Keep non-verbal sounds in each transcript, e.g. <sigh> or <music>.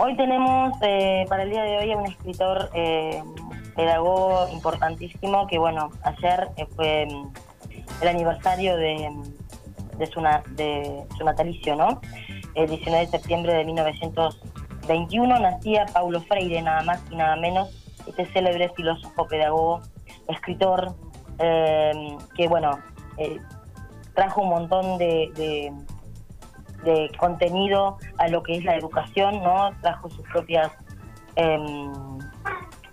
Hoy tenemos eh, para el día de hoy a un escritor eh, pedagogo importantísimo que, bueno, ayer eh, fue mm, el aniversario de, de, su, de su natalicio, ¿no? El 19 de septiembre de 1921 nacía Paulo Freire, nada más y nada menos, este célebre filósofo, pedagogo, escritor, que, bueno, trajo un montón de contenido a lo que es la educación, ¿no? Trajo sus propias, em,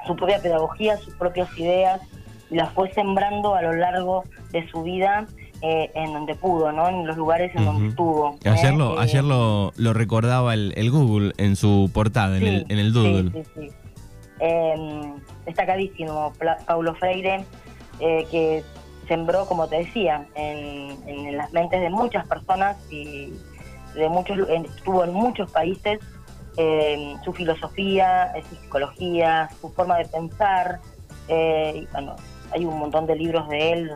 su propia pedagogía, sus propias ideas, y las fue sembrando a lo largo de su vida eh, en donde pudo, ¿no? En los lugares en donde estuvo. Ayer, lo, ayer lo, recordaba el, Google en su portada, en, el, en el Doodle. Sí, sí, sí. Em, destacadísimo, Paulo Freire, eh, que sembró, como te decía, en, en, las mentes de muchas personas y de muchos, estuvo en muchos países, eh, su filosofía, eh, su psicología, su forma de pensar. Eh, bueno, hay un montón de libros de él,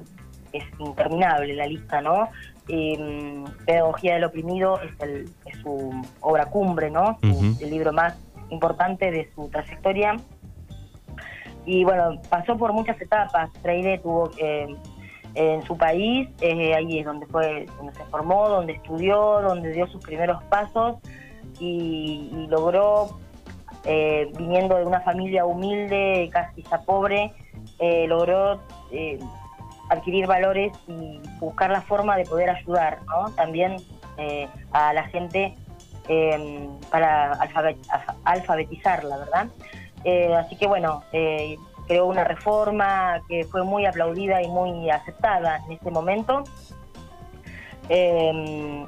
es interminable la lista, ¿no? Mm, Pedagogía del oprimido es, su obra cumbre, ¿no? El libro más importante de su trayectoria. Y bueno, pasó por muchas etapas. Freire tuvo que en su país, eh, ahí es donde fue, donde se formó, donde estudió, donde dio sus primeros pasos y, logró, eh, viniendo de una familia humilde, casi ya pobre, eh, logró adquirir valores y buscar la forma de poder ayudar, ¿no? También a la gente para alfabetizarla, ¿verdad? así que bueno, creó una reforma que fue muy aplaudida y muy aceptada en ese momento, em,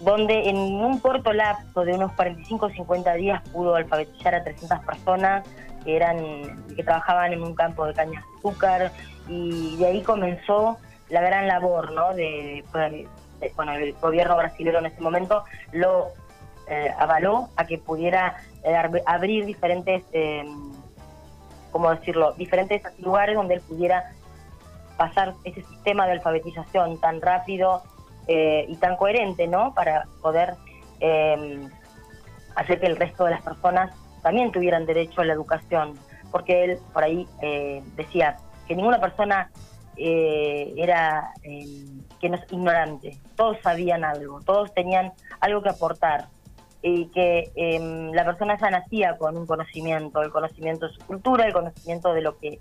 donde en un corto lapso de unos 45 o 50 días pudo alfabetizar a 300 personas que eran que trabajaban en un campo de caña de azúcar y de ahí comenzó la gran labor ¿no? de, bueno, el gobierno brasileño en ese momento lo eh, avaló a que pudiera eh, abrir diferentes em, como decirlo, diferentes lugares donde él pudiera pasar ese sistema de alfabetización tan rápido eh, y tan coherente, ¿no? Para poder em, hacer que el resto de las personas también tuvieran derecho a la educación, porque él por ahí eh, decía que ninguna persona eh, era em, que no es ignorante, todos sabían algo, todos tenían algo que aportar, y que em, la persona ya nacía con un conocimiento, el conocimiento de su cultura, el conocimiento de lo que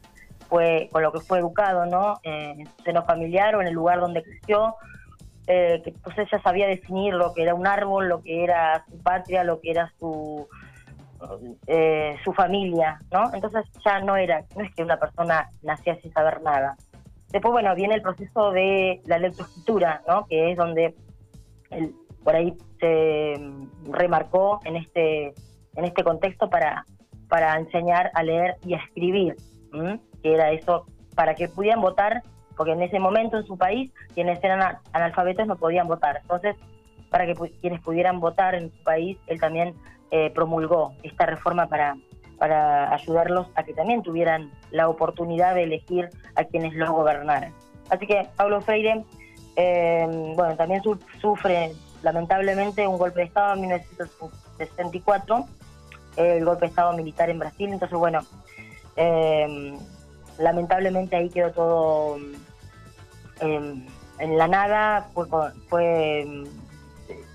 fue, con lo que fue educado, ¿no? en su seno familiar o en el lugar donde creció, eh, que entonces ya sabía definir lo que era un árbol, lo que era su patria, lo que era su eh, su familia, ¿no? Entonces ya no era, no es que una persona nacía sin saber nada. Después, bueno, viene el proceso de la lectoescritura, ¿no? Que es donde el, por ahí se remarcó en este, en este contexto para, para enseñar a leer y a escribir, que era eso, para que pudieran votar, porque en ese momento en su país quienes eran analfabetos no podían votar. Entonces, para que quienes pudieran votar en su país, él también eh, promulgó esta reforma para, para ayudarlos a que también tuvieran la oportunidad de elegir a quienes los gobernaran. Así que Pablo Freire, eh, bueno, también sufre lamentablemente un golpe de Estado en 1964, el golpe de Estado militar en Brasil, entonces bueno, em, lamentablemente ahí quedó todo em, en la nada, fue, em,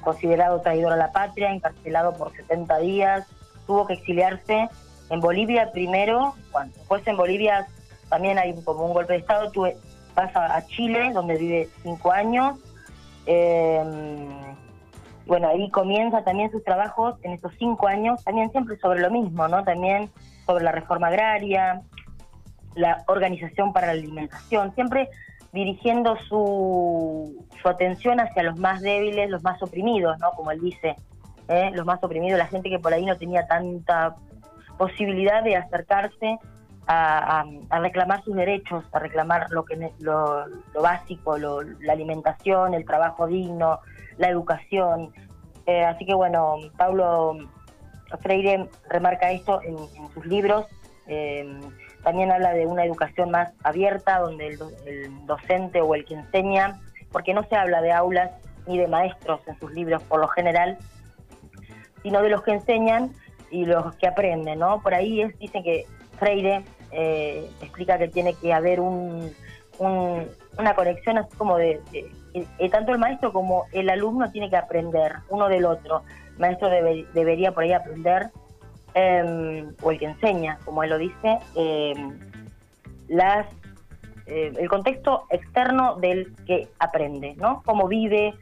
considerado traidor a la patria, encarcelado por 70 días, tuvo que exiliarse en Bolivia primero, cuando después en Bolivia también hay como un golpe de Estado, tuve, pasa a Chile, donde vive cinco años, bueno, ahí comienza también sus trabajos en estos cinco años, también siempre sobre lo mismo, ¿no? También sobre la reforma agraria, la organización para la alimentación, siempre dirigiendo su, su atención hacia los más débiles, los más oprimidos, ¿no? Como él dice, ¿eh? los más oprimidos, la gente que por ahí no tenía tanta posibilidad de acercarse a, reclamar sus derechos, a reclamar lo que lo, básico, la alimentación, el trabajo digno, la educación. Eh, así que bueno, Paulo Freire remarca esto en, sus libros. Eh, también habla de una educación más abierta, donde el, docente o el que enseña, porque no se habla de aulas ni de maestros en sus libros por lo general, sino de los que enseñan y los que aprenden, ¿no? Por ahí es, dicen que Freire eh, explica que tiene que haber un, una conexión así como de, tanto el maestro como el alumno tiene que aprender uno del otro. El maestro debería por ahí aprender, em, o el que enseña, como él lo dice, em, las eh, el contexto externo del que aprende, ¿no? Cómo vive,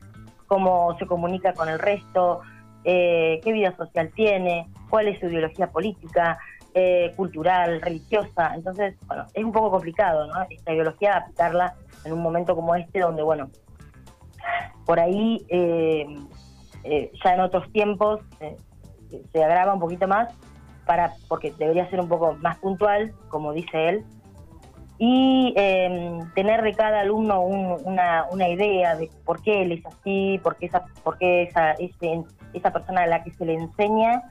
cómo se comunica con el resto, eh, qué vida social tiene, cuál es su ideología política, eh, cultural, religiosa. Entonces, bueno, es un poco complicado, ¿no? Esta ideología aplicarla en un momento como este, donde, bueno, por ahí ya en otros tiempos se agrava un poquito más, para porque debería ser un poco más puntual, como dice él, y em, tener de cada alumno una, una, idea de por qué él es así, por qué esa, por qué esa, esa persona a la que se le enseña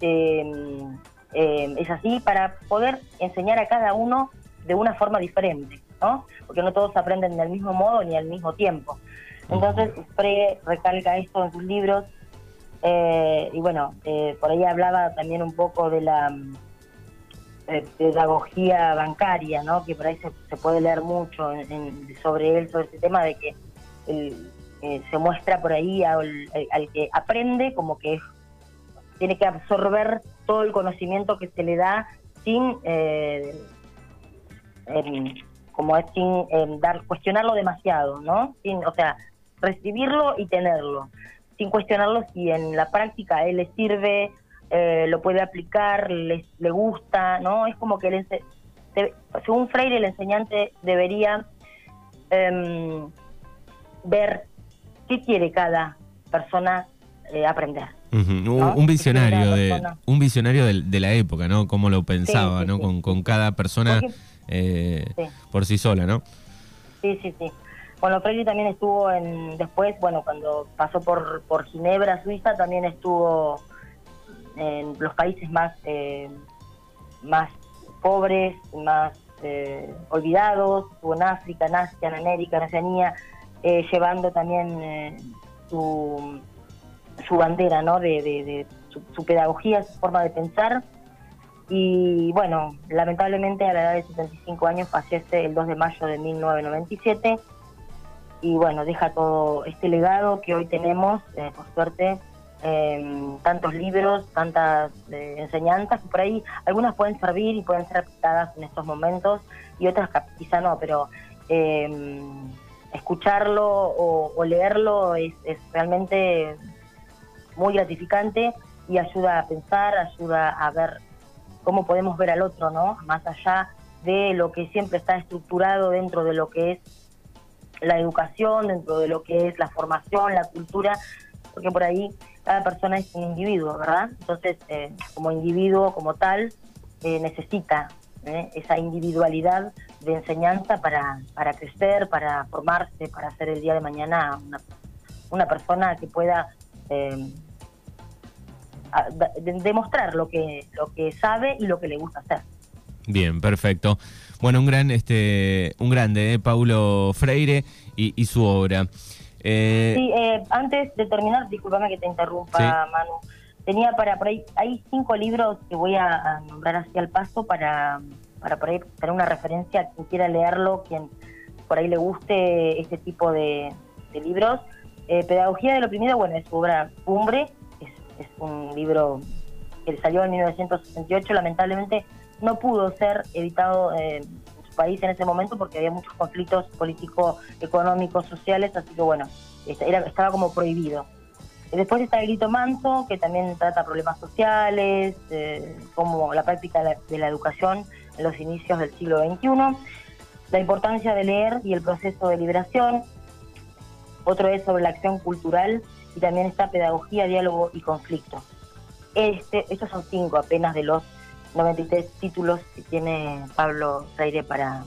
em, em, es así, para poder enseñar a cada uno de una forma diferente, ¿no? Porque no todos aprenden del mismo modo ni al mismo tiempo. Entonces, Frege recalca esto en sus libros, eh, y bueno, eh, por ahí hablaba también un poco de la eh, pedagogía bancaria, ¿no? que por ahí se, puede leer mucho sobre él, sobre este tema de que eh, se muestra por ahí al, que aprende como que tiene que absorber todo el conocimiento que se le da sin eh, como es sin dar cuestionarlo demasiado, ¿no? Sin, o sea, recibirlo y tenerlo, sin cuestionarlo si en la práctica él le sirve eh, lo puede aplicar, le, le gusta, ¿no? Es como que según Freire el enseñante debería em, ver qué quiere cada persona eh, un, visionario de un visionario de, la época, ¿no? Cómo lo pensaba, ¿no? Con, cada persona eh, por sí sola, ¿no? Sí, sí, sí. Bueno, Freire también estuvo en después, bueno, cuando pasó por por Ginebra, Suiza, también estuvo en los países más, eh, más pobres, más eh, olvidados, estuvo en África, en Asia, en América, en Oceanía, eh, llevando también su, su bandera, ¿no? De, su, pedagogía, su forma de pensar. Y bueno, lamentablemente a la edad de 75 años fallece el 2 de mayo de 1997 y bueno, deja todo este legado que hoy tenemos, por suerte, eh, tantos libros, tantas eh, enseñanzas, por ahí algunas pueden servir y pueden ser aplicadas en estos momentos y otras quizá no, pero em, escucharlo o, leerlo es, realmente muy gratificante y ayuda a pensar, ayuda a ver cómo podemos ver al otro, ¿no? Más allá de lo que siempre está estructurado dentro de lo que es la educación, dentro de lo que es la formación, la cultura, porque por ahí cada persona es un individuo, ¿verdad? Entonces, eh, como individuo, como tal, eh, necesita ¿eh? esa individualidad de enseñanza para, para crecer, para formarse, para ser el día de mañana una, una persona que pueda demostrar lo que, lo que sabe y lo que le gusta hacer. Bien, perfecto. Bueno, un gran, este, un grande, Paulo Freire y, y su obra. Eh, sí, eh, antes de terminar, discúlpame que te interrumpa, Manu. Tenía para por ahí, hay cinco libros que voy a, nombrar así al paso para, para por ahí tener una referencia, quien quiera leerlo, quien por ahí le guste este tipo de, libros. Eh, Pedagogía del oprimido, bueno, es su obra cumbre, es, un libro que salió en 1968, lamentablemente no pudo ser editado en su país en ese momento porque había muchos conflictos políticos, económicos, sociales, así que bueno, estaba como prohibido. Después está el grito manso, que también trata problemas sociales, eh, como la práctica de la, educación en los inicios del siglo XXI, la importancia de leer y el proceso de liberación. Otro es sobre la acción cultural y también está pedagogía, diálogo y conflicto. Este, estos son cinco apenas de los 93 títulos que tiene Pablo Freire para,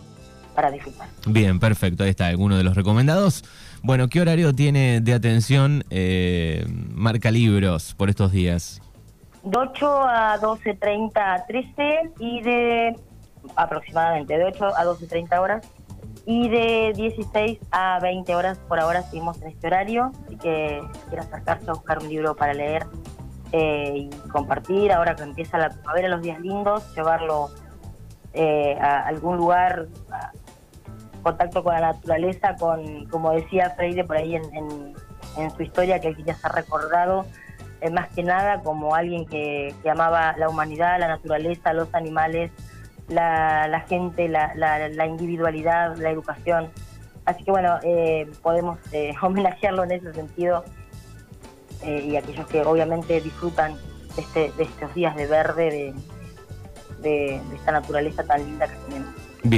para disfrutar. Bien, perfecto, ahí está, alguno de los recomendados. Bueno, ¿qué horario tiene de atención eh, Marca Libros por estos días? De 8 a 12.30 a 13 y de aproximadamente de 8 a 12.30 horas y de 16 a 20 horas por ahora seguimos en este horario, así que si quiere acercarse a buscar un libro para leer y compartir, ahora que empieza la primavera, los días lindos, llevarlo a algún lugar, contacto con la naturaleza, con, como decía Freire por ahí en, su historia, que él quería ser recordado, más que nada como alguien que, amaba la humanidad, la naturaleza, los animales, la, gente, la, individualidad, la educación. Así que bueno, eh, podemos eh, <laughs> homenajearlo en ese sentido eh, y aquellos que obviamente disfrutan de, este, de estos días de verde, de, de esta naturaleza tan linda que tenemos.